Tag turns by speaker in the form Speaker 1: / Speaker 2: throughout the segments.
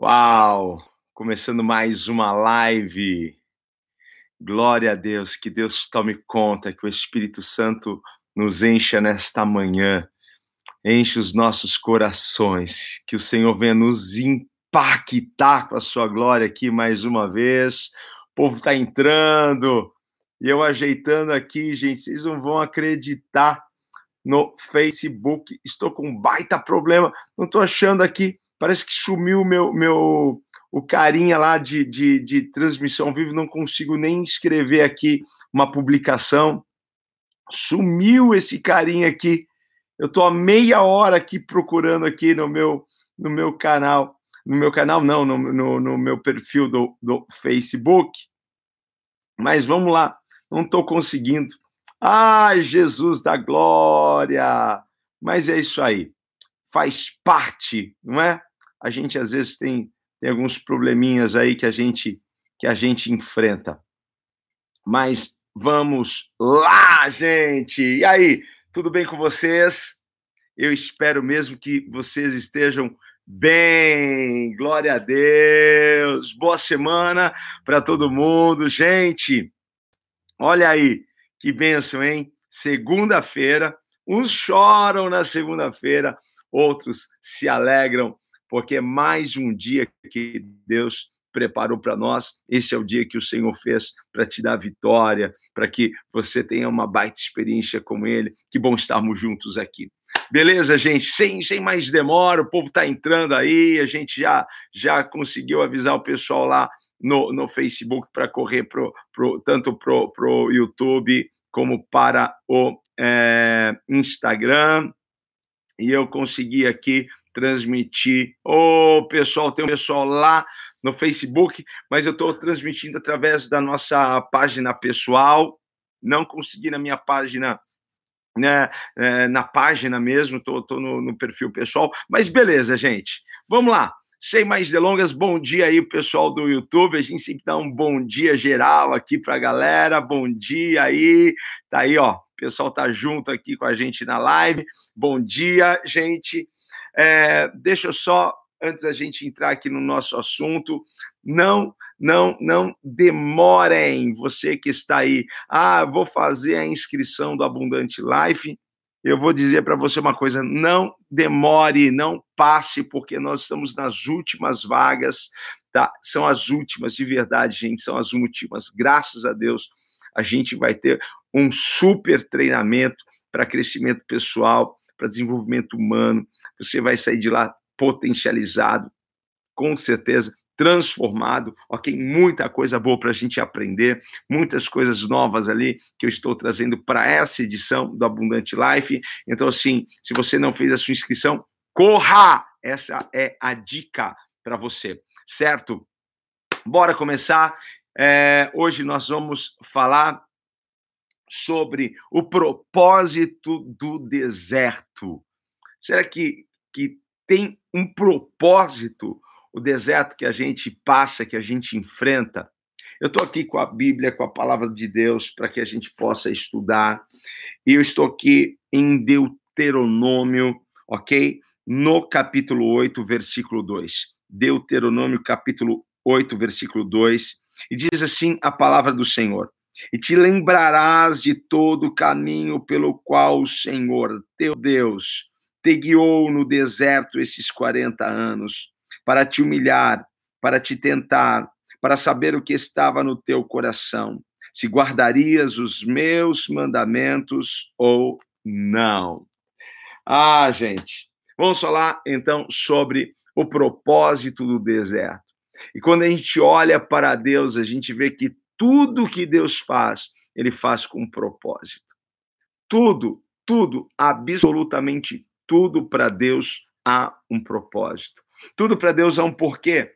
Speaker 1: Uau! Começando mais uma live. Glória a Deus, que Deus tome conta, que o Espírito Santo nos encha nesta manhã, enche os nossos corações, que o Senhor venha nos impactar com a sua glória aqui mais uma vez. O povo está entrando e eu ajeitando aqui, gente, vocês não vão acreditar no Facebook. Estou com um baita problema, não estou achando aqui parece que sumiu meu, meu o carinha lá de, de, de transmissão vivo, não consigo nem escrever aqui uma publicação. Sumiu esse carinha aqui. Eu estou há meia hora aqui procurando aqui no meu, no meu canal. No meu canal, não, no, no, no meu perfil do, do Facebook. Mas vamos lá, não estou conseguindo. Ai, Jesus da glória! Mas é isso aí, faz parte, não é? A gente às vezes tem, tem alguns probleminhas aí que a gente que a gente enfrenta. Mas vamos lá, gente. E aí, tudo bem com vocês? Eu espero mesmo que vocês estejam bem. Glória a Deus. Boa semana para todo mundo, gente. Olha aí, que bênção, hein? Segunda-feira, uns choram na segunda-feira, outros se alegram porque é mais um dia que Deus preparou para nós. Esse é o dia que o Senhor fez para te dar vitória, para que você tenha uma baita experiência com Ele. Que bom estarmos juntos aqui. Beleza, gente? Sem, sem mais demora, o povo está entrando aí, a gente já, já conseguiu avisar o pessoal lá no, no Facebook para correr pro, pro, tanto para o YouTube como para o é, Instagram. E eu consegui aqui transmitir. Ô, oh, pessoal, tem um pessoal lá no Facebook, mas eu estou transmitindo através da nossa página pessoal. Não consegui na minha página, né, é, na página mesmo, estou no, no perfil pessoal, mas beleza, gente. Vamos lá. Sem mais delongas, bom dia aí, pessoal do YouTube. A gente sempre dá um bom dia geral aqui para a galera. Bom dia aí. Tá aí, ó. O pessoal tá junto aqui com a gente na live. Bom dia, gente. É, deixa eu só, antes da gente entrar aqui no nosso assunto, não, não, não demorem, você que está aí, ah, vou fazer a inscrição do Abundante Life, eu vou dizer para você uma coisa: não demore, não passe, porque nós estamos nas últimas vagas, tá? São as últimas, de verdade, gente, são as últimas. Graças a Deus, a gente vai ter um super treinamento para crescimento pessoal, para desenvolvimento humano, você vai sair de lá potencializado, com certeza, transformado, ok? Muita coisa boa para a gente aprender, muitas coisas novas ali que eu estou trazendo para essa edição do Abundante Life. Então, assim, se você não fez a sua inscrição, corra! Essa é a dica para você, certo? Bora começar. É, hoje nós vamos falar sobre o propósito do deserto. Será que que tem um propósito, o deserto que a gente passa, que a gente enfrenta. Eu estou aqui com a Bíblia, com a palavra de Deus, para que a gente possa estudar. E eu estou aqui em Deuteronômio, ok? No capítulo 8, versículo 2. Deuteronômio, capítulo 8, versículo 2. E diz assim a palavra do Senhor: E te lembrarás de todo o caminho pelo qual o Senhor, teu Deus, te guiou no deserto esses 40 anos, para te humilhar, para te tentar, para saber o que estava no teu coração, se guardarias os meus mandamentos ou não. Ah, gente, vamos falar então sobre o propósito do deserto. E quando a gente olha para Deus, a gente vê que tudo que Deus faz, ele faz com propósito. Tudo, tudo, absolutamente tudo para Deus há um propósito. Tudo para Deus há um porquê.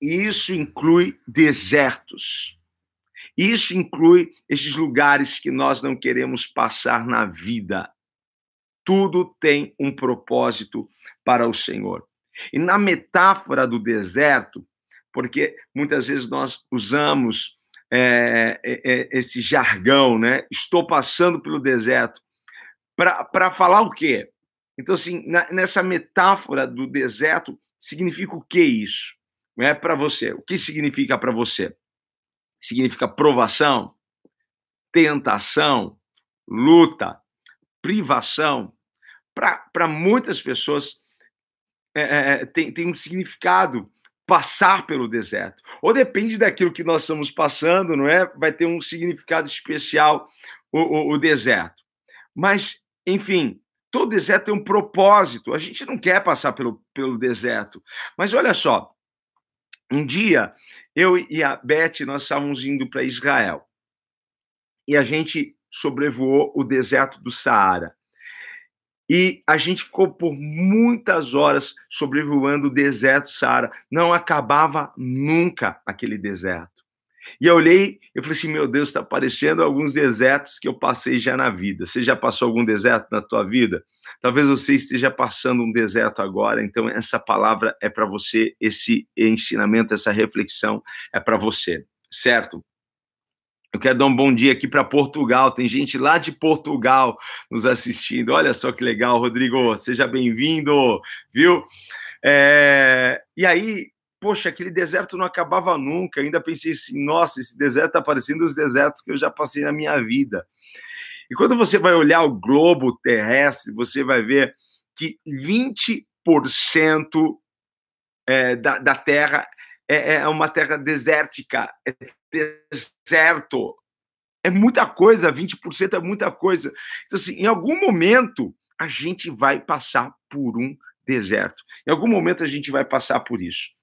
Speaker 1: E isso inclui desertos. Isso inclui esses lugares que nós não queremos passar na vida. Tudo tem um propósito para o Senhor. E na metáfora do deserto, porque muitas vezes nós usamos é, é, esse jargão, né? Estou passando pelo deserto. Para falar o quê? Então, assim, na, nessa metáfora do deserto, significa o que isso? Não é para você. O que significa para você? Significa provação, tentação, luta, privação. Para muitas pessoas, é, é, é, tem, tem um significado passar pelo deserto. Ou depende daquilo que nós estamos passando, não é? Vai ter um significado especial o, o, o deserto. Mas, enfim, todo deserto tem um propósito. A gente não quer passar pelo, pelo deserto. Mas olha só, um dia eu e a Beth nós estávamos indo para Israel e a gente sobrevoou o deserto do Saara. E a gente ficou por muitas horas sobrevoando o deserto Saara. Não acabava nunca aquele deserto. E eu olhei, eu falei assim, meu Deus, está aparecendo alguns desertos que eu passei já na vida. Você já passou algum deserto na tua vida? Talvez você esteja passando um deserto agora, então essa palavra é para você, esse ensinamento, essa reflexão é para você, certo? Eu quero dar um bom dia aqui para Portugal. Tem gente lá de Portugal nos assistindo. Olha só que legal, Rodrigo. Seja bem-vindo, viu? É... E aí, poxa, aquele deserto não acabava nunca. Ainda pensei assim, nossa, esse deserto está parecendo os desertos que eu já passei na minha vida. E quando você vai olhar o globo terrestre, você vai ver que 20% é, da, da Terra é, é uma terra desértica, é deserto. É muita coisa, 20% é muita coisa. Então, assim, em algum momento, a gente vai passar por um deserto. Em algum momento, a gente vai passar por isso.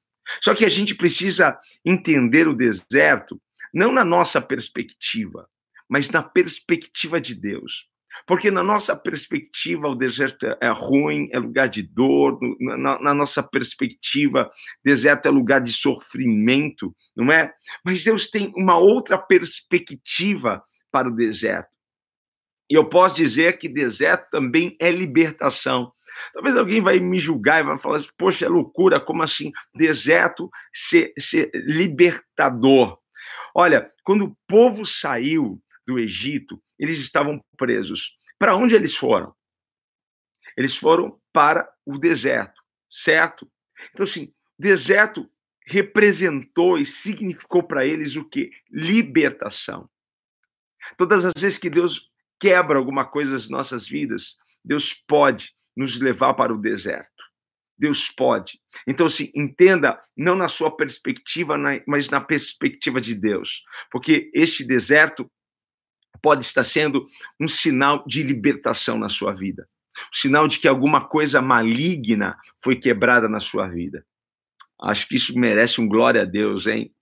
Speaker 1: Só que a gente precisa entender o deserto não na nossa perspectiva, mas na perspectiva de Deus. Porque na nossa perspectiva o deserto é ruim, é lugar de dor, na, na, nossa perspectiva, deserto é lugar de sofrimento, não é? Mas Deus tem uma outra perspectiva para o deserto. E eu posso dizer que deserto também é libertação. Talvez alguém vai me julgar e vai falar, poxa, é loucura, como assim? Deserto ser, ser libertador. Olha, quando o povo saiu do Egito, eles estavam presos. Para onde eles foram? Eles foram para o deserto, certo? Então, assim, deserto representou e significou para eles o que? Libertação. Todas as vezes que Deus quebra alguma coisa nas nossas vidas, Deus pode nos levar para o deserto. Deus pode. Então, assim, entenda, não na sua perspectiva, mas na perspectiva de Deus. Porque este deserto pode estar sendo um sinal de libertação na sua vida. Um sinal de que alguma coisa maligna foi quebrada na sua vida. Acho que isso merece um glória a Deus, hein?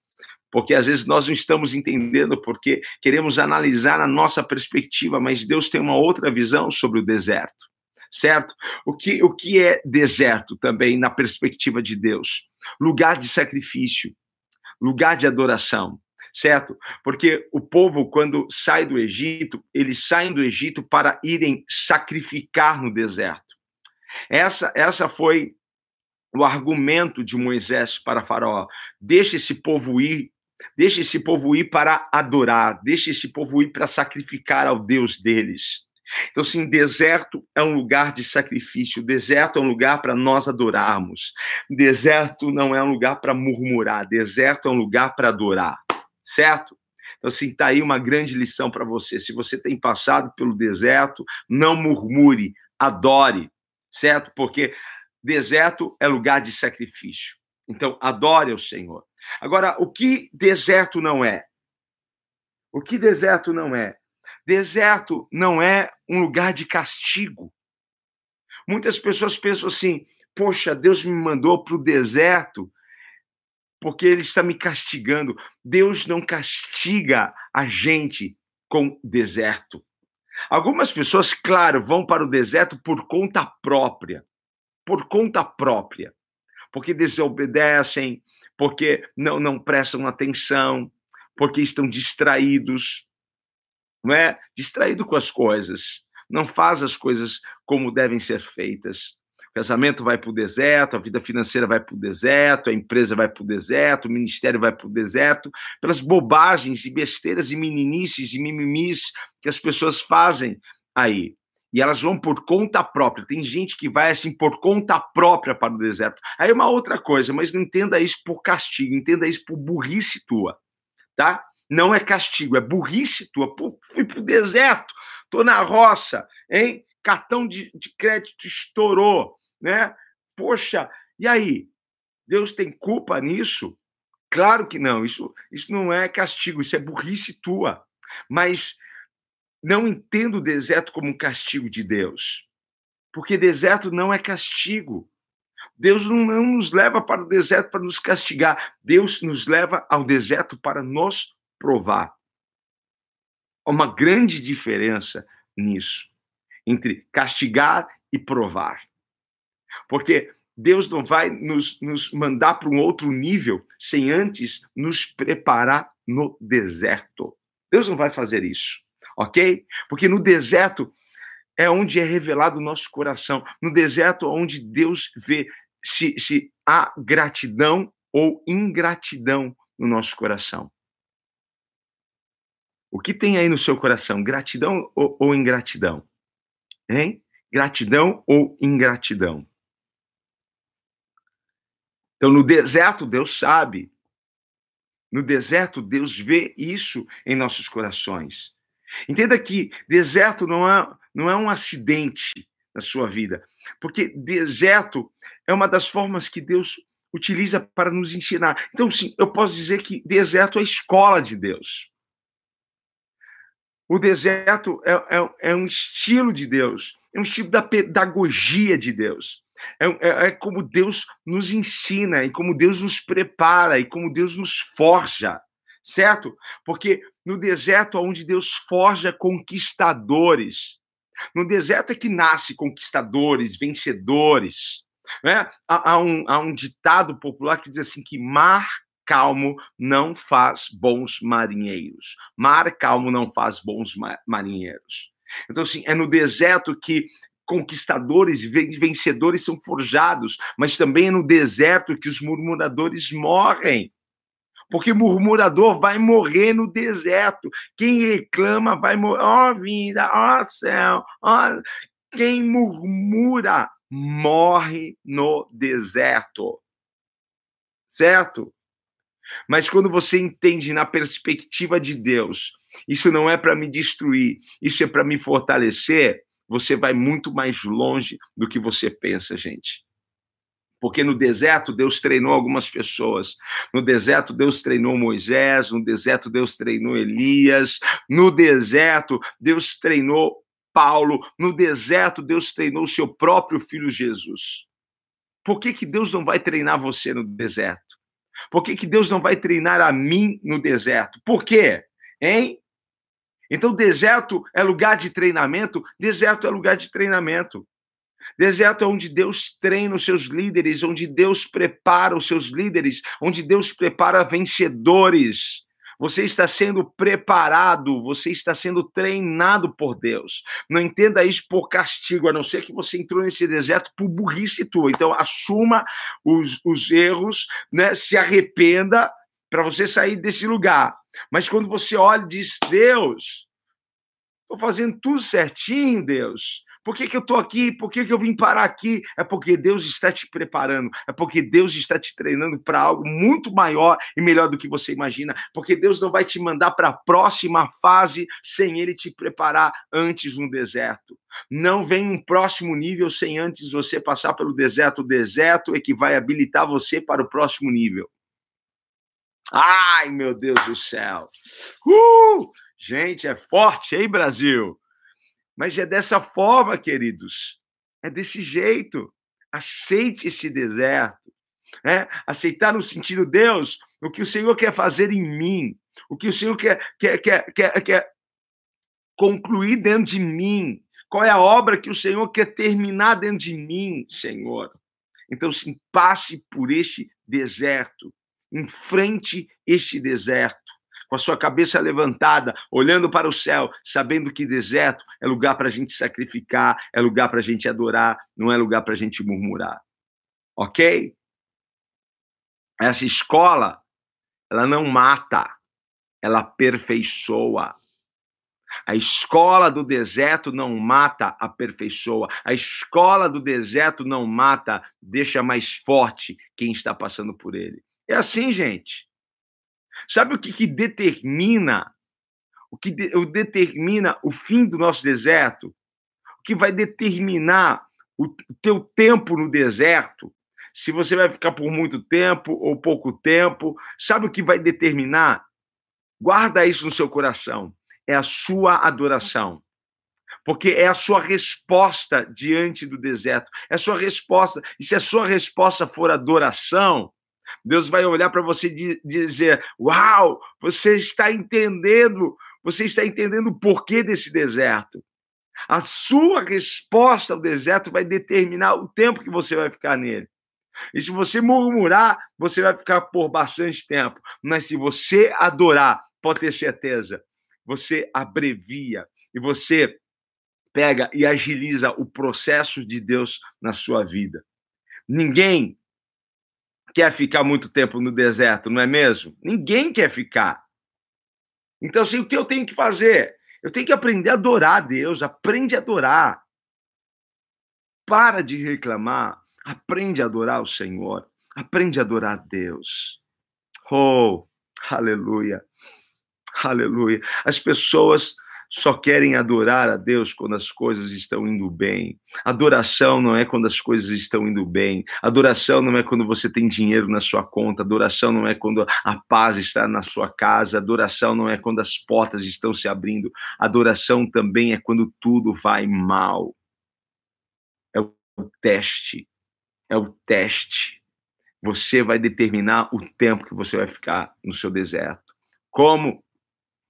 Speaker 1: Porque às vezes nós não estamos entendendo porque queremos analisar a nossa perspectiva, mas Deus tem uma outra visão sobre o deserto, certo? O que, o que é deserto também na perspectiva de Deus? Lugar de sacrifício, lugar de adoração, certo? Porque o povo, quando sai do Egito, eles saem do Egito para irem sacrificar no deserto. Essa, essa foi o argumento de Moisés para Faraó: deixa esse povo ir, deixa esse povo ir para adorar, deixa esse povo ir para sacrificar ao Deus deles. Então, sim, deserto é um lugar de sacrifício, deserto é um lugar para nós adorarmos, deserto não é um lugar para murmurar, deserto é um lugar para adorar certo? Então, assim, está aí uma grande lição para você. Se você tem passado pelo deserto, não murmure, adore, certo? Porque deserto é lugar de sacrifício. Então, adore o Senhor. Agora, o que deserto não é? O que deserto não é? Deserto não é um lugar de castigo. Muitas pessoas pensam assim: poxa, Deus me mandou para o deserto porque ele está me castigando. Deus não castiga a gente com deserto. Algumas pessoas, claro, vão para o deserto por conta própria. Por conta própria. Porque desobedecem, porque não, não prestam atenção, porque estão distraídos, não é? Distraído com as coisas. Não faz as coisas como devem ser feitas casamento vai para o deserto, a vida financeira vai para o deserto, a empresa vai para o deserto, o ministério vai para o deserto, pelas bobagens e besteiras e meninices e mimimis que as pessoas fazem aí. E elas vão por conta própria. Tem gente que vai assim por conta própria para o deserto. Aí é uma outra coisa, mas não entenda isso por castigo, entenda isso por burrice tua, tá? Não é castigo, é burrice tua. Pô, fui pro deserto, tô na roça, hein? Cartão de, de crédito estourou, né? Poxa, e aí? Deus tem culpa nisso? Claro que não. Isso, isso não é castigo, isso é burrice tua. Mas não entendo o deserto como um castigo de Deus, porque deserto não é castigo. Deus não, não nos leva para o deserto para nos castigar, Deus nos leva ao deserto para nos provar. Há uma grande diferença nisso, entre castigar e provar. Porque Deus não vai nos, nos mandar para um outro nível sem antes nos preparar no deserto. Deus não vai fazer isso ok? Porque no deserto é onde é revelado o nosso coração. No deserto é onde Deus vê se, se há gratidão ou ingratidão no nosso coração. O que tem aí no seu coração? Gratidão ou, ou ingratidão? Hein? Gratidão ou ingratidão? Então, no deserto, Deus sabe. No deserto, Deus vê isso em nossos corações. Entenda que deserto não é, não é um acidente na sua vida, porque deserto é uma das formas que Deus utiliza para nos ensinar. Então, sim, eu posso dizer que deserto é a escola de Deus. O deserto é, é, é um estilo de Deus, é um estilo da pedagogia de Deus. É, é, é, como Deus nos ensina, e como Deus nos prepara, e como Deus nos forja certo? Porque no deserto, onde Deus forja conquistadores, no deserto é que nasce conquistadores, vencedores. Né? Há, há, um, há um ditado popular que diz assim que mar calmo não faz bons marinheiros. Mar calmo não faz bons marinheiros. Então, assim, é no deserto que conquistadores e vencedores são forjados, mas também é no deserto que os murmuradores morrem porque murmurador vai morrer no deserto. Quem reclama vai morrer. Ó oh, vida, ó oh, céu, ó. Oh... Quem murmura morre no deserto. Certo? Mas quando você entende na perspectiva de Deus, isso não é para me destruir, isso é para me fortalecer, você vai muito mais longe do que você pensa, gente. Porque no deserto Deus treinou algumas pessoas. No deserto Deus treinou Moisés, no deserto Deus treinou Elias, no deserto Deus treinou Paulo, no deserto Deus treinou o seu próprio filho Jesus. Por que, que Deus não vai treinar você no deserto? Por que, que Deus não vai treinar a mim no deserto? Por quê? Hein? Então, deserto é lugar de treinamento, deserto é lugar de treinamento. Deserto é onde Deus treina os seus líderes, onde Deus prepara os seus líderes, onde Deus prepara vencedores. Você está sendo preparado, você está sendo treinado por Deus. Não entenda isso por castigo, a não ser que você entrou nesse deserto por burrice tua. Então, assuma os, os erros, né? se arrependa para você sair desse lugar. Mas quando você olha e diz: Deus, estou fazendo tudo certinho, Deus. Por que, que eu estou aqui? Por que, que eu vim parar aqui? É porque Deus está te preparando, é porque Deus está te treinando para algo muito maior e melhor do que você imagina. Porque Deus não vai te mandar para a próxima fase sem Ele te preparar antes no deserto. Não vem um próximo nível sem antes você passar pelo deserto. O deserto é que vai habilitar você para o próximo nível. Ai, meu Deus do céu! Uh! Gente, é forte, hein, Brasil? Mas é dessa forma, queridos. É desse jeito. Aceite esse deserto. É? Aceitar no sentido, Deus, o que o Senhor quer fazer em mim, o que o Senhor quer, quer, quer, quer, quer concluir dentro de mim, qual é a obra que o Senhor quer terminar dentro de mim, Senhor. Então, passe por este deserto, enfrente este deserto com a sua cabeça levantada, olhando para o céu, sabendo que deserto é lugar para a gente sacrificar, é lugar para a gente adorar, não é lugar para a gente murmurar. Ok? Essa escola, ela não mata, ela aperfeiçoa. A escola do deserto não mata, aperfeiçoa. A escola do deserto não mata, deixa mais forte quem está passando por ele. É assim, gente. Sabe o que, que determina o que de, o determina o fim do nosso deserto? O que vai determinar o teu tempo no deserto? Se você vai ficar por muito tempo ou pouco tempo, sabe o que vai determinar? Guarda isso no seu coração é a sua adoração. Porque é a sua resposta diante do deserto. É a sua resposta. E se a sua resposta for adoração, Deus vai olhar para você e dizer: Uau, você está entendendo, você está entendendo o porquê desse deserto. A sua resposta ao deserto vai determinar o tempo que você vai ficar nele. E se você murmurar, você vai ficar por bastante tempo. Mas se você adorar, pode ter certeza, você abrevia e você pega e agiliza o processo de Deus na sua vida. Ninguém quer ficar muito tempo no deserto, não é mesmo? Ninguém quer ficar. Então, assim, o que eu tenho que fazer? Eu tenho que aprender a adorar a Deus, aprende a adorar. Para de reclamar, aprende a adorar o Senhor, aprende a adorar a Deus. Oh, aleluia. Aleluia. As pessoas só querem adorar a Deus quando as coisas estão indo bem. Adoração não é quando as coisas estão indo bem. Adoração não é quando você tem dinheiro na sua conta. Adoração não é quando a paz está na sua casa. Adoração não é quando as portas estão se abrindo. Adoração também é quando tudo vai mal. É o teste. É o teste. Você vai determinar o tempo que você vai ficar no seu deserto. Como?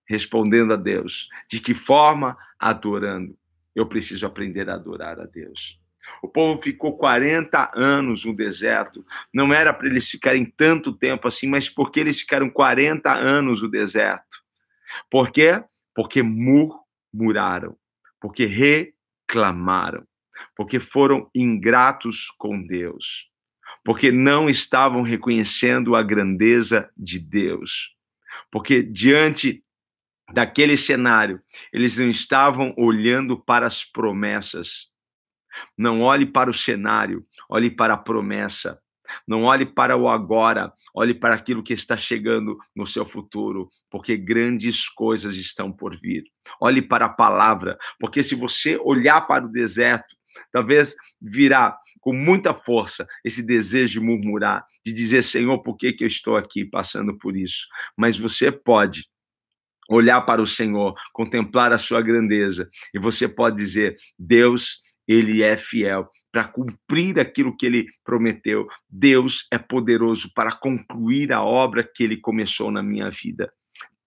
Speaker 1: Respondendo a Deus. De que forma? Adorando. Eu preciso aprender a adorar a Deus. O povo ficou 40 anos no deserto. Não era para eles ficarem tanto tempo assim, mas porque eles ficaram 40 anos no deserto. Por quê? Porque murmuraram, porque reclamaram, porque foram ingratos com Deus, porque não estavam reconhecendo a grandeza de Deus, porque diante daquele cenário, eles não estavam olhando para as promessas. Não olhe para o cenário, olhe para a promessa. Não olhe para o agora, olhe para aquilo que está chegando no seu futuro, porque grandes coisas estão por vir. Olhe para a palavra, porque se você olhar para o deserto, talvez virá com muita força esse desejo de murmurar, de dizer, Senhor, por que, que eu estou aqui passando por isso? Mas você pode olhar para o Senhor, contemplar a sua grandeza, e você pode dizer: Deus, ele é fiel para cumprir aquilo que ele prometeu. Deus é poderoso para concluir a obra que ele começou na minha vida.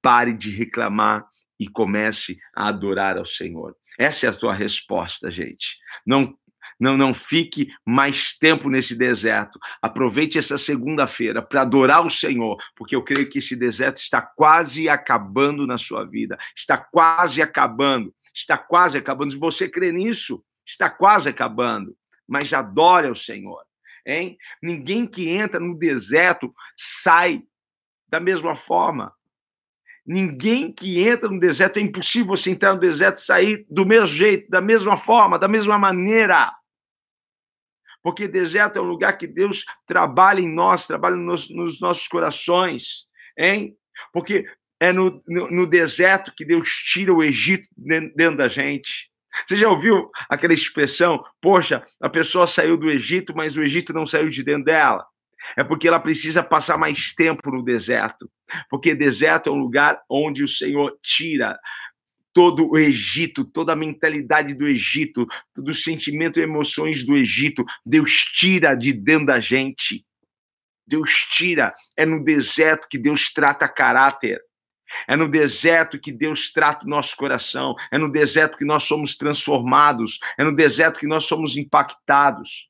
Speaker 1: Pare de reclamar e comece a adorar ao Senhor. Essa é a tua resposta, gente. Não não, não fique mais tempo nesse deserto. Aproveite essa segunda-feira para adorar o Senhor, porque eu creio que esse deserto está quase acabando na sua vida. Está quase acabando. Está quase acabando. Se você crê nisso, está quase acabando. Mas adore ao Senhor. Hein? Ninguém que entra no deserto sai da mesma forma. Ninguém que entra no deserto, é impossível você entrar no deserto e sair do mesmo jeito, da mesma forma, da mesma maneira. Porque deserto é um lugar que Deus trabalha em nós, trabalha nos, nos nossos corações, hein? Porque é no, no, no, deserto que Deus tira o Egito dentro da gente. Você já ouviu aquela expressão? Poxa, a pessoa saiu do Egito, mas o Egito não saiu de dentro dela. É porque ela precisa passar mais tempo no deserto. Porque deserto é um lugar onde o Senhor tira todo o Egito, toda a mentalidade do Egito, todo o sentimento e emoções do Egito, Deus tira de dentro da gente. Deus tira. É no deserto que Deus trata caráter. É no deserto que Deus trata o nosso coração. É no deserto que nós somos transformados. É no deserto que nós somos impactados.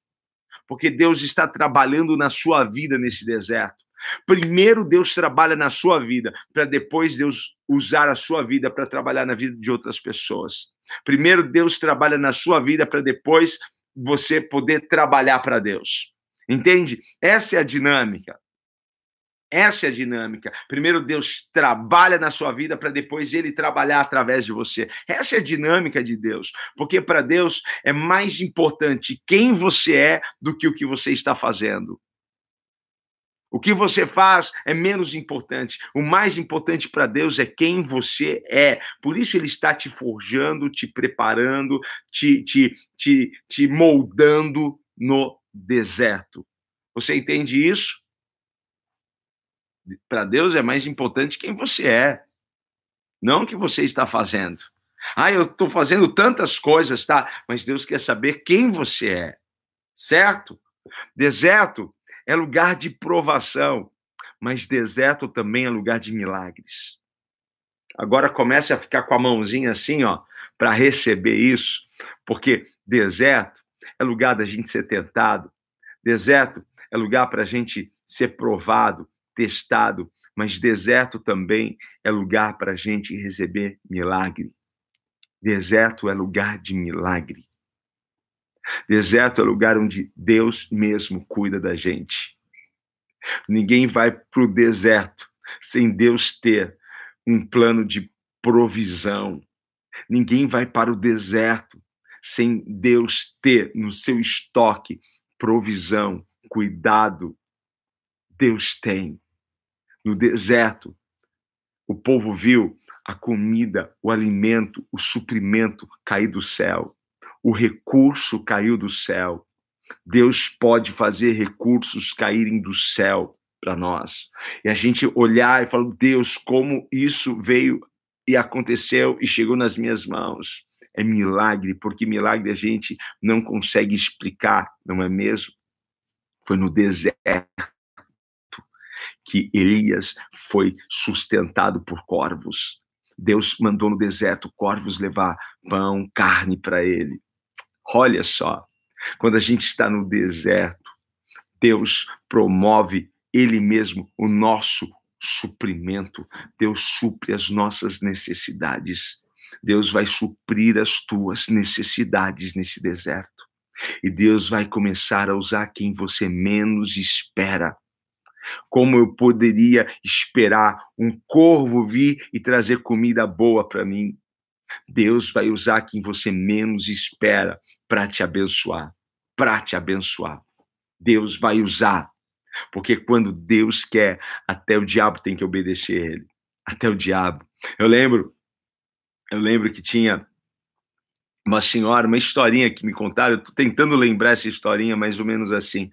Speaker 1: Porque Deus está trabalhando na sua vida nesse deserto. Primeiro Deus trabalha na sua vida, para depois Deus usar a sua vida para trabalhar na vida de outras pessoas. Primeiro Deus trabalha na sua vida para depois você poder trabalhar para Deus. Entende? Essa é a dinâmica. Essa é a dinâmica. Primeiro Deus trabalha na sua vida para depois ele trabalhar através de você. Essa é a dinâmica de Deus. Porque para Deus é mais importante quem você é do que o que você está fazendo. O que você faz é menos importante. O mais importante para Deus é quem você é. Por isso ele está te forjando, te preparando, te, te, te, te moldando no deserto. Você entende isso? Para Deus é mais importante quem você é, não o que você está fazendo. Ah, eu estou fazendo tantas coisas, tá? Mas Deus quer saber quem você é, certo? Deserto é lugar de provação, mas deserto também é lugar de milagres. Agora comece a ficar com a mãozinha assim, ó, para receber isso, porque deserto é lugar da gente ser tentado, deserto é lugar para a gente ser provado, testado, mas deserto também é lugar para a gente receber milagre. Deserto é lugar de milagre. Deserto é lugar onde Deus mesmo cuida da gente. Ninguém vai para o deserto sem Deus ter um plano de provisão. Ninguém vai para o deserto sem Deus ter no seu estoque provisão, cuidado. Deus tem. No deserto, o povo viu a comida, o alimento, o suprimento cair do céu. O recurso caiu do céu. Deus pode fazer recursos caírem do céu para nós. E a gente olhar e falar, Deus, como isso veio e aconteceu e chegou nas minhas mãos. É milagre, porque milagre a gente não consegue explicar, não é mesmo? Foi no deserto que Elias foi sustentado por corvos. Deus mandou no deserto corvos levar pão, carne para ele. Olha só, quando a gente está no deserto, Deus promove Ele mesmo o nosso suprimento. Deus supre as nossas necessidades. Deus vai suprir as tuas necessidades nesse deserto. E Deus vai começar a usar quem você menos espera como eu poderia esperar um corvo vir e trazer comida boa para mim? Deus vai usar quem você menos espera para te abençoar, para te abençoar. Deus vai usar, porque quando Deus quer, até o diabo tem que obedecer a ele. Até o diabo. Eu lembro, eu lembro que tinha uma senhora, uma historinha que me contaram, eu tô tentando lembrar essa historinha mais ou menos assim,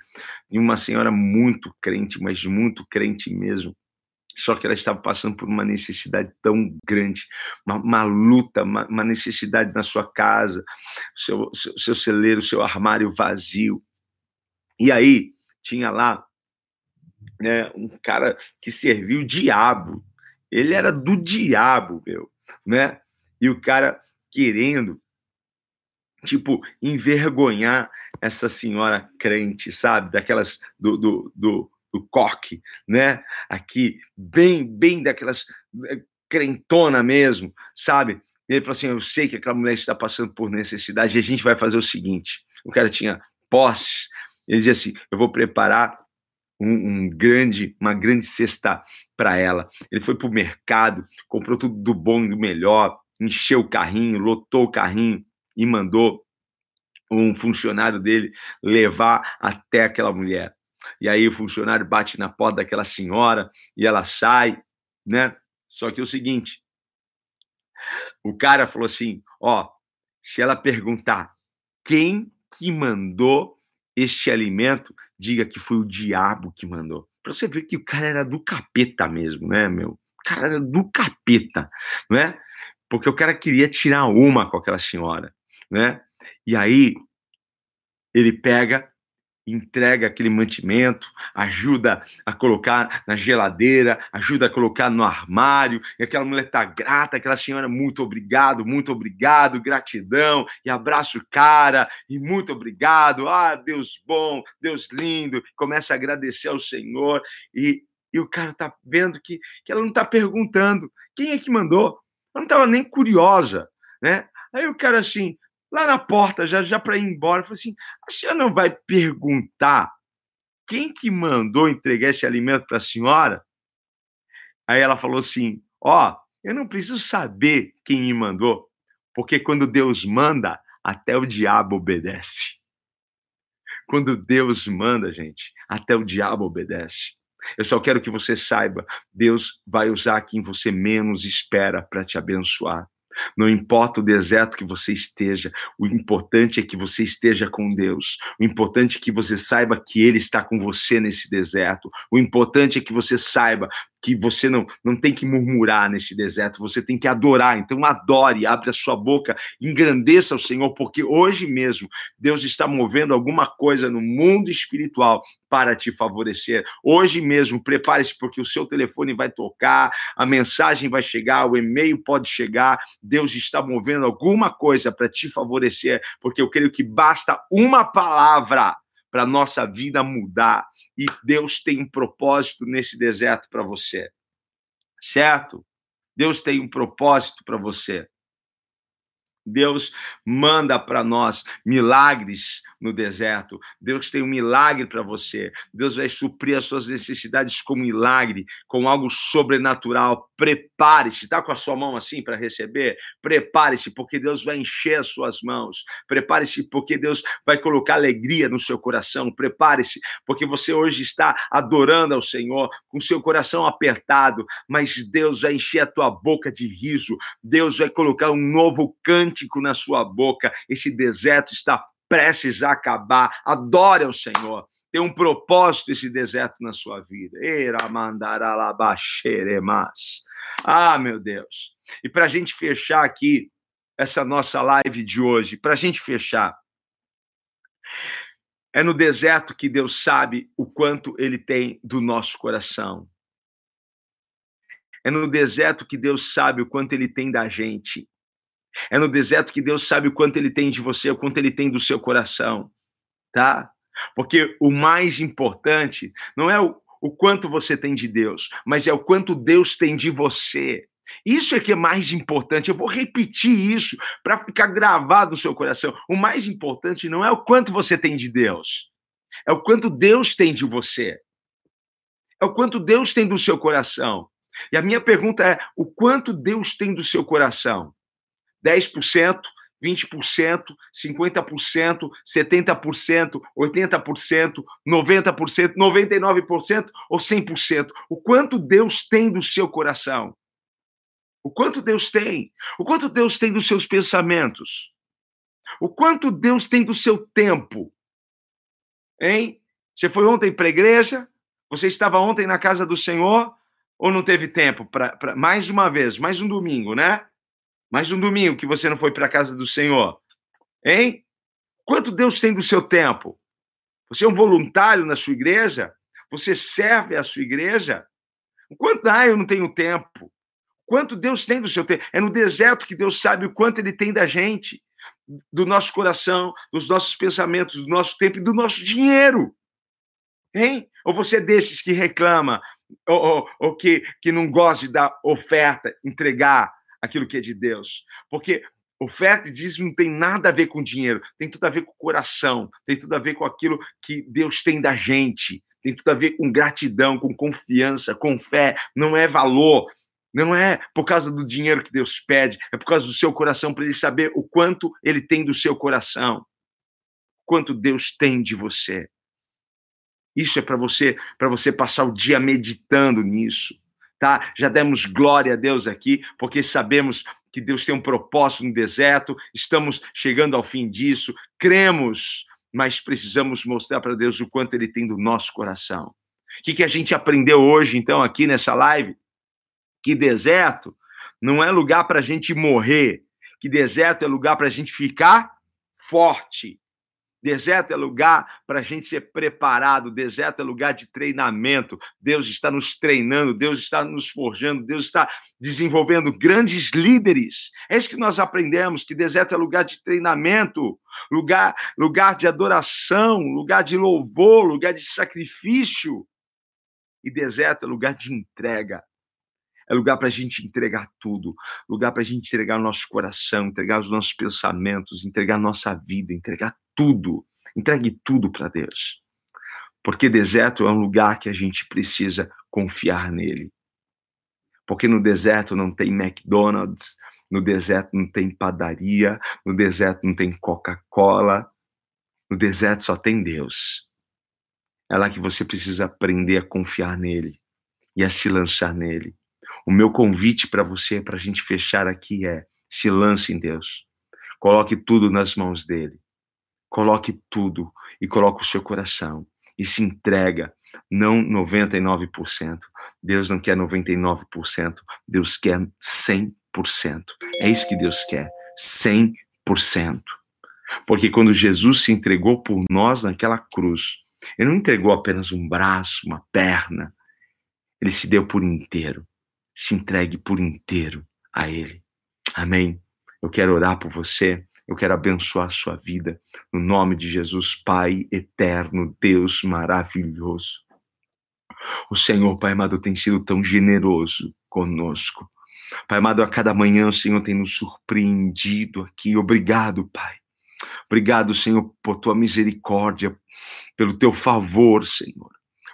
Speaker 1: de uma senhora muito crente, mas muito crente mesmo, só que ela estava passando por uma necessidade tão grande, uma, uma luta, uma, uma, necessidade na sua casa, seu, seu, seu celeiro, seu armário vazio. E aí tinha lá né, um cara que serviu o diabo, ele era do diabo, meu, né? E o cara querendo tipo, envergonhar essa senhora crente, sabe? Daquelas do, do, do, do coque, né? Aqui, bem, bem daquelas eh, crentona mesmo, sabe? E ele falou assim: Eu sei que aquela mulher está passando por necessidade, e a gente vai fazer o seguinte: o cara tinha posse, ele dizia assim: Eu vou preparar um, um, grande, uma grande cesta para ela. Ele foi para o mercado, comprou tudo do bom e do melhor, encheu o carrinho, lotou o carrinho, e mandou um funcionário dele levar até aquela mulher. E aí o funcionário bate na porta daquela senhora e ela sai, né? Só que é o seguinte, o cara falou assim, ó, se ela perguntar quem que mandou este alimento, diga que foi o diabo que mandou. Para você ver que o cara era do capeta mesmo, né, meu? O cara era do capeta, não é? Porque o cara queria tirar uma com aquela senhora né? E aí ele pega, entrega aquele mantimento, ajuda a colocar na geladeira, ajuda a colocar no armário, e aquela mulher tá grata, aquela senhora, muito obrigado, muito obrigado, gratidão, e abraça o cara, e muito obrigado, ah, Deus bom, Deus lindo, começa a agradecer ao Senhor, e, e o cara tá vendo que, que ela não tá perguntando quem é que mandou, ela não tava nem curiosa, né? Aí o cara assim, lá na porta, já, já para ir embora, falou assim: a senhora não vai perguntar quem que mandou entregar esse alimento para a senhora? Aí ela falou assim: Ó, oh, eu não preciso saber quem me mandou, porque quando Deus manda, até o diabo obedece. Quando Deus manda, gente, até o diabo obedece. Eu só quero que você saiba, Deus vai usar quem você menos espera para te abençoar. Não importa o deserto que você esteja, o importante é que você esteja com Deus. O importante é que você saiba que Ele está com você nesse deserto. O importante é que você saiba que você não, não tem que murmurar nesse deserto, você tem que adorar. Então, adore, abre a sua boca, engrandeça o Senhor, porque hoje mesmo Deus está movendo alguma coisa no mundo espiritual para te favorecer. Hoje mesmo, prepare-se, porque o seu telefone vai tocar, a mensagem vai chegar, o e-mail pode chegar. Deus está movendo alguma coisa para te favorecer, porque eu creio que basta uma palavra para nossa vida mudar. E Deus tem um propósito nesse deserto para você. Certo? Deus tem um propósito para você. Deus manda para nós milagres no deserto. Deus tem um milagre para você. Deus vai suprir as suas necessidades com milagre, com algo sobrenatural. Prepare-se. Está com a sua mão assim para receber? Prepare-se, porque Deus vai encher as suas mãos. Prepare-se, porque Deus vai colocar alegria no seu coração. Prepare-se, porque você hoje está adorando ao Senhor com seu coração apertado, mas Deus vai encher a tua boca de riso. Deus vai colocar um novo cântico na sua boca. Esse deserto está prestes a acabar. Adore ao Senhor. Tem um propósito esse deserto na sua vida. Ah, meu Deus. E para a gente fechar aqui essa nossa live de hoje, para a gente fechar, é no deserto que Deus sabe o quanto Ele tem do nosso coração. É no deserto que Deus sabe o quanto Ele tem da gente. É no deserto que Deus sabe o quanto ele tem de você, o quanto ele tem do seu coração, tá? Porque o mais importante não é o, o quanto você tem de Deus, mas é o quanto Deus tem de você. Isso é que é mais importante. Eu vou repetir isso para ficar gravado no seu coração. O mais importante não é o quanto você tem de Deus, é o quanto Deus tem de você. É o quanto Deus tem do seu coração. E a minha pergunta é: o quanto Deus tem do seu coração? 10%, 20%, 50%, 70%, 80%, 90%, 99% ou 100%. O quanto Deus tem do seu coração? O quanto Deus tem? O quanto Deus tem dos seus pensamentos? O quanto Deus tem do seu tempo? Hein? Você foi ontem para a igreja? Você estava ontem na casa do Senhor? Ou não teve tempo para mais uma vez, mais um domingo, né? Mais um domingo que você não foi para a casa do Senhor. Hein? Quanto Deus tem do seu tempo? Você é um voluntário na sua igreja? Você serve a sua igreja? Quanto, ah, eu não tenho tempo. Quanto Deus tem do seu tempo? É no deserto que Deus sabe o quanto Ele tem da gente, do nosso coração, dos nossos pensamentos, do nosso tempo e do nosso dinheiro. Hein? Ou você é desses que reclama, ou, ou, ou que, que não gosta de dar oferta, entregar, aquilo que é de Deus. Porque oferta e dízimo não tem nada a ver com dinheiro, tem tudo a ver com o coração, tem tudo a ver com aquilo que Deus tem da gente, tem tudo a ver com gratidão, com confiança, com fé, não é valor. Não é por causa do dinheiro que Deus pede, é por causa do seu coração, para ele saber o quanto ele tem do seu coração, quanto Deus tem de você. Isso é para você, para você passar o dia meditando nisso tá? Já demos glória a Deus aqui, porque sabemos que Deus tem um propósito no deserto, estamos chegando ao fim disso, cremos, mas precisamos mostrar para Deus o quanto Ele tem do nosso coração. O que, que a gente aprendeu hoje, então, aqui nessa live? Que deserto não é lugar para a gente morrer, que deserto é lugar para a gente ficar forte, Deserto é lugar para a gente ser preparado, deserto é lugar de treinamento. Deus está nos treinando, Deus está nos forjando, Deus está desenvolvendo grandes líderes. É isso que nós aprendemos: que deserto é lugar de treinamento, lugar, lugar de adoração, lugar de louvor, lugar de sacrifício. E deserto é lugar de entrega. É lugar para a gente entregar tudo, lugar para a gente entregar o nosso coração, entregar os nossos pensamentos, entregar a nossa vida, entregar tudo. Entregue tudo para Deus. Porque deserto é um lugar que a gente precisa confiar nele. Porque no deserto não tem McDonald's, no deserto não tem padaria, no deserto não tem Coca-Cola, no deserto só tem Deus. É lá que você precisa aprender a confiar nele e a se lançar nele. O meu convite para você, para a gente fechar aqui, é: se lance em Deus. Coloque tudo nas mãos dele. Coloque tudo e coloque o seu coração e se entrega, não 99%. Deus não quer 99%, Deus quer 100%. É isso que Deus quer, 100%. Porque quando Jesus se entregou por nós naquela cruz, ele não entregou apenas um braço, uma perna, ele se deu por inteiro. Se entregue por inteiro a ele. Amém. Eu quero orar por você. Eu quero abençoar a sua vida. No nome de Jesus, Pai eterno, Deus maravilhoso. O Senhor, Pai amado, tem sido tão generoso conosco. Pai amado, a cada manhã o Senhor tem nos surpreendido aqui. Obrigado, Pai. Obrigado, Senhor, por tua misericórdia, pelo teu favor, Senhor.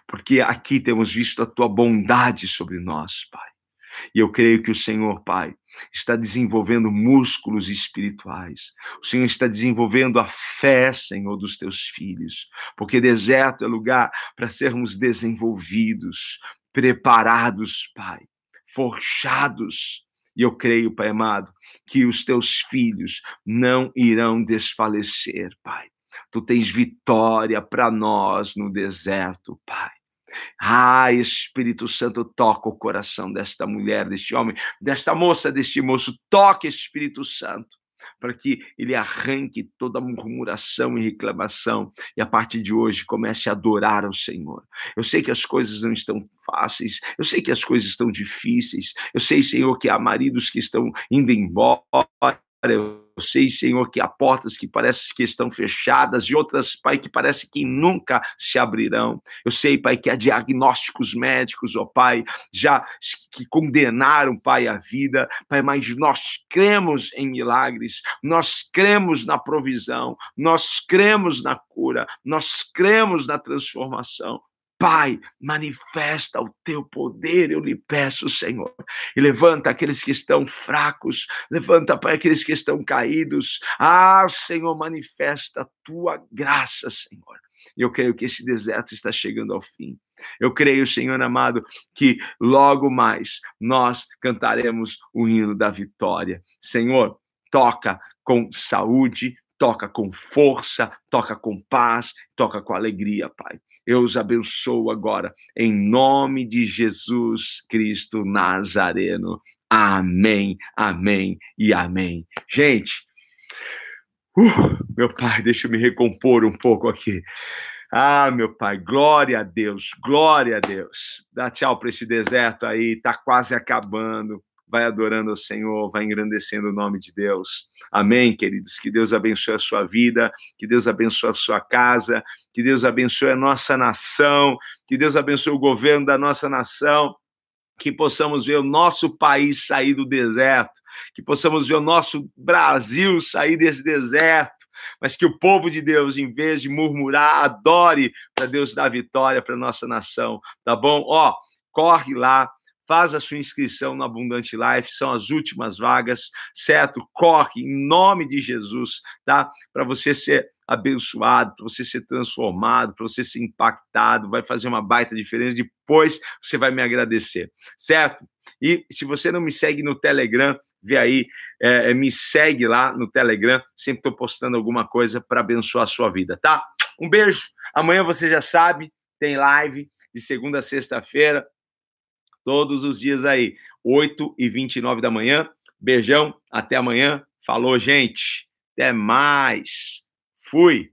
Speaker 1: Porque aqui temos visto a tua bondade sobre nós, Pai. E eu creio que o Senhor, Pai, está desenvolvendo músculos espirituais. O Senhor está desenvolvendo a fé, Senhor, dos teus filhos. Porque deserto é lugar para sermos desenvolvidos, preparados, Pai, forjados. E eu creio, Pai amado, que os teus filhos não irão desfalecer, Pai. Tu tens vitória para nós no deserto, Pai. Ah, Espírito Santo, toca o coração desta mulher, deste homem, desta moça, deste moço. Toque, Espírito Santo, para que ele arranque toda murmuração e reclamação e a partir de hoje comece a adorar ao Senhor. Eu sei que as coisas não estão fáceis, eu sei que as coisas estão difíceis, eu sei, Senhor, que há maridos que estão indo embora, eu sei, Senhor, que há portas que parecem que estão fechadas e outras, Pai, que parece que nunca se abrirão. Eu sei, Pai, que há diagnósticos médicos, ó Pai, já que condenaram, Pai, a vida, Pai, mas nós cremos em milagres, nós cremos na provisão, nós cremos na cura, nós cremos na transformação. Pai, manifesta o teu poder, eu lhe peço, Senhor. E levanta aqueles que estão fracos, levanta, Pai, aqueles que estão caídos. Ah, Senhor, manifesta a tua graça, Senhor. Eu creio que esse deserto está chegando ao fim. Eu creio, Senhor amado, que logo mais nós cantaremos o hino da vitória. Senhor, toca com saúde, toca com força, toca com paz, toca com alegria, Pai. Eu os abençoo agora, em nome de Jesus Cristo Nazareno. Amém, amém e amém. Gente, uh, meu pai, deixa eu me recompor um pouco aqui. Ah, meu pai, glória a Deus, glória a Deus. Dá tchau para esse deserto aí, tá quase acabando vai adorando ao Senhor, vai engrandecendo o nome de Deus. Amém, queridos? Que Deus abençoe a sua vida, que Deus abençoe a sua casa, que Deus abençoe a nossa nação, que Deus abençoe o governo da nossa nação, que possamos ver o nosso país sair do deserto, que possamos ver o nosso Brasil sair desse deserto, mas que o povo de Deus, em vez de murmurar, adore para Deus dar vitória para nossa nação, tá bom? Ó, corre lá, faz a sua inscrição no Abundante Life, são as últimas vagas, certo? Corre em nome de Jesus, tá? Para você ser abençoado, para você ser transformado, para você ser impactado, vai fazer uma baita diferença. Depois você vai me agradecer, certo? E se você não me segue no Telegram, vê aí, é, é me segue lá no Telegram, sempre estou postando alguma coisa para abençoar a sua vida, tá? Um beijo. Amanhã você já sabe, tem live de segunda a sexta-feira todos os dias aí, 8 e 29 da manhã. Beijão, até amanhã. Falou, gente. Até mais. Fui.